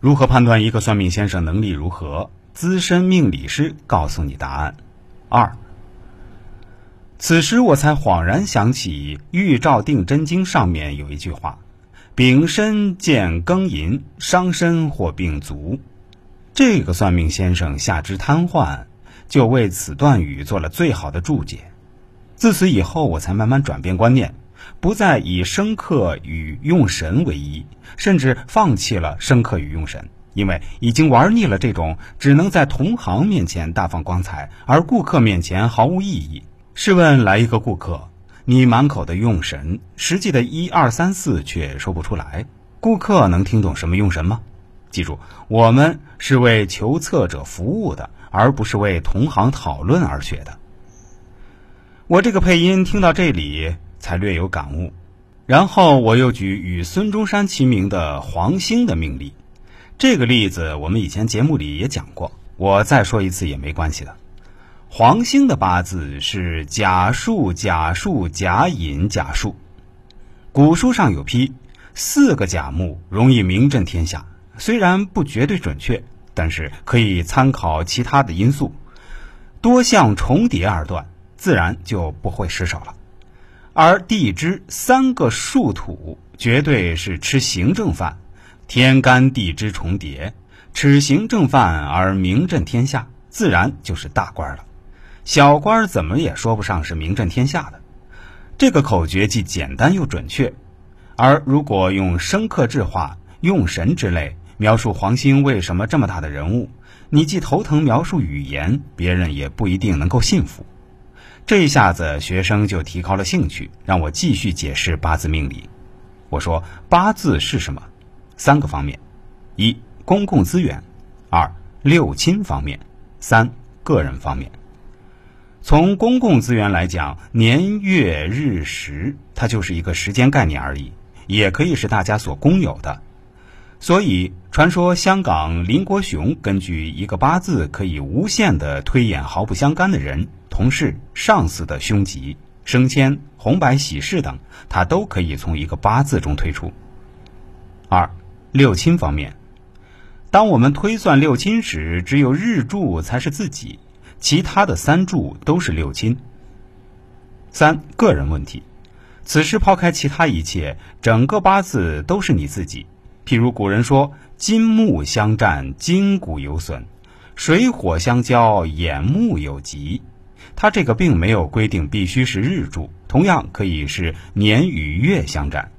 如何判断一个算命先生能力如何？资深命理师告诉你答案。二。此时我才恍然想起《玉照定真经》上面有一句话：“丙申见庚寅，伤身或病足。”这个算命先生下肢瘫痪，就为此段语做了最好的注解。自此以后，我才慢慢转变观念，不再以生克与用神为一，甚至放弃了生克与用神，因为已经玩腻了这种只能在同行面前大放光彩，而顾客面前毫无意义。试问，来一个顾客，你满口的用神，实际的一二三四却说不出来，顾客能听懂什么用神吗？记住，我们是为求测者服务的，而不是为同行讨论而学的。我这个配音听到这里才略有感悟，然后我又举与孙中山齐名的黄兴的命例。这个例子我们以前节目里也讲过，我再说一次也没关系的。黄兴的八字是甲戍甲戍甲寅甲戍，古书上有批，四个甲木容易名震天下。虽然不绝对准确，但是可以参考其他的因素，多项重叠而断，自然就不会失手了。而地支三个戌土，绝对是吃行政饭，天干地支重叠，吃行政饭而名震天下，自然就是大官了。小官怎么也说不上是名震天下的。这个口诀既简单又准确，而如果用生克制化、用神之类。描述黄兴为什么这么大的人物，你既头疼描述语言，别人也不一定能够信服。这一下子，学生就提高了兴趣，让我继续解释八字命理。我说八字是什么？三个方面：一、公共资源；二、六亲方面；三、个人方面。从公共资源来讲，年月日时，它就是一个时间概念而已，也可以是大家所公有的。所以，传说香港林国雄根据一个八字可以无限的推演毫不相干的人、同事、上司的凶吉、升迁、红白喜事等，他都可以从一个八字中推出。二六亲方面，当我们推算六亲时，只有日柱才是自己，其他的三柱都是六亲。三个人问题，此时抛开其他一切，整个八字都是你自己。譬如古人说“金木相战，筋骨有损；水火相交，眼目有疾”，它这个并没有规定必须是日柱，同样可以是年与月相战。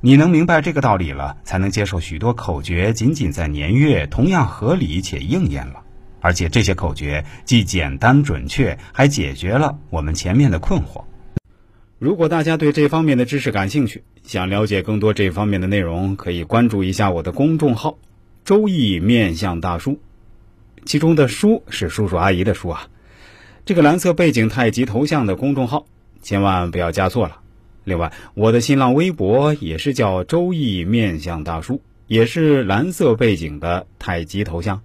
你能明白这个道理了，才能接受许多口诀仅仅在年月同样合理且应验了。而且这些口诀既简单准确，还解决了我们前面的困惑。如果大家对这方面的知识感兴趣，想了解更多这方面的内容，可以关注一下我的公众号“周易面相大叔”，其中的“叔”是叔叔阿姨的“叔”啊。这个蓝色背景太极头像的公众号，千万不要加错了。另外，我的新浪微博也是叫“周易面相大叔”，也是蓝色背景的太极头像。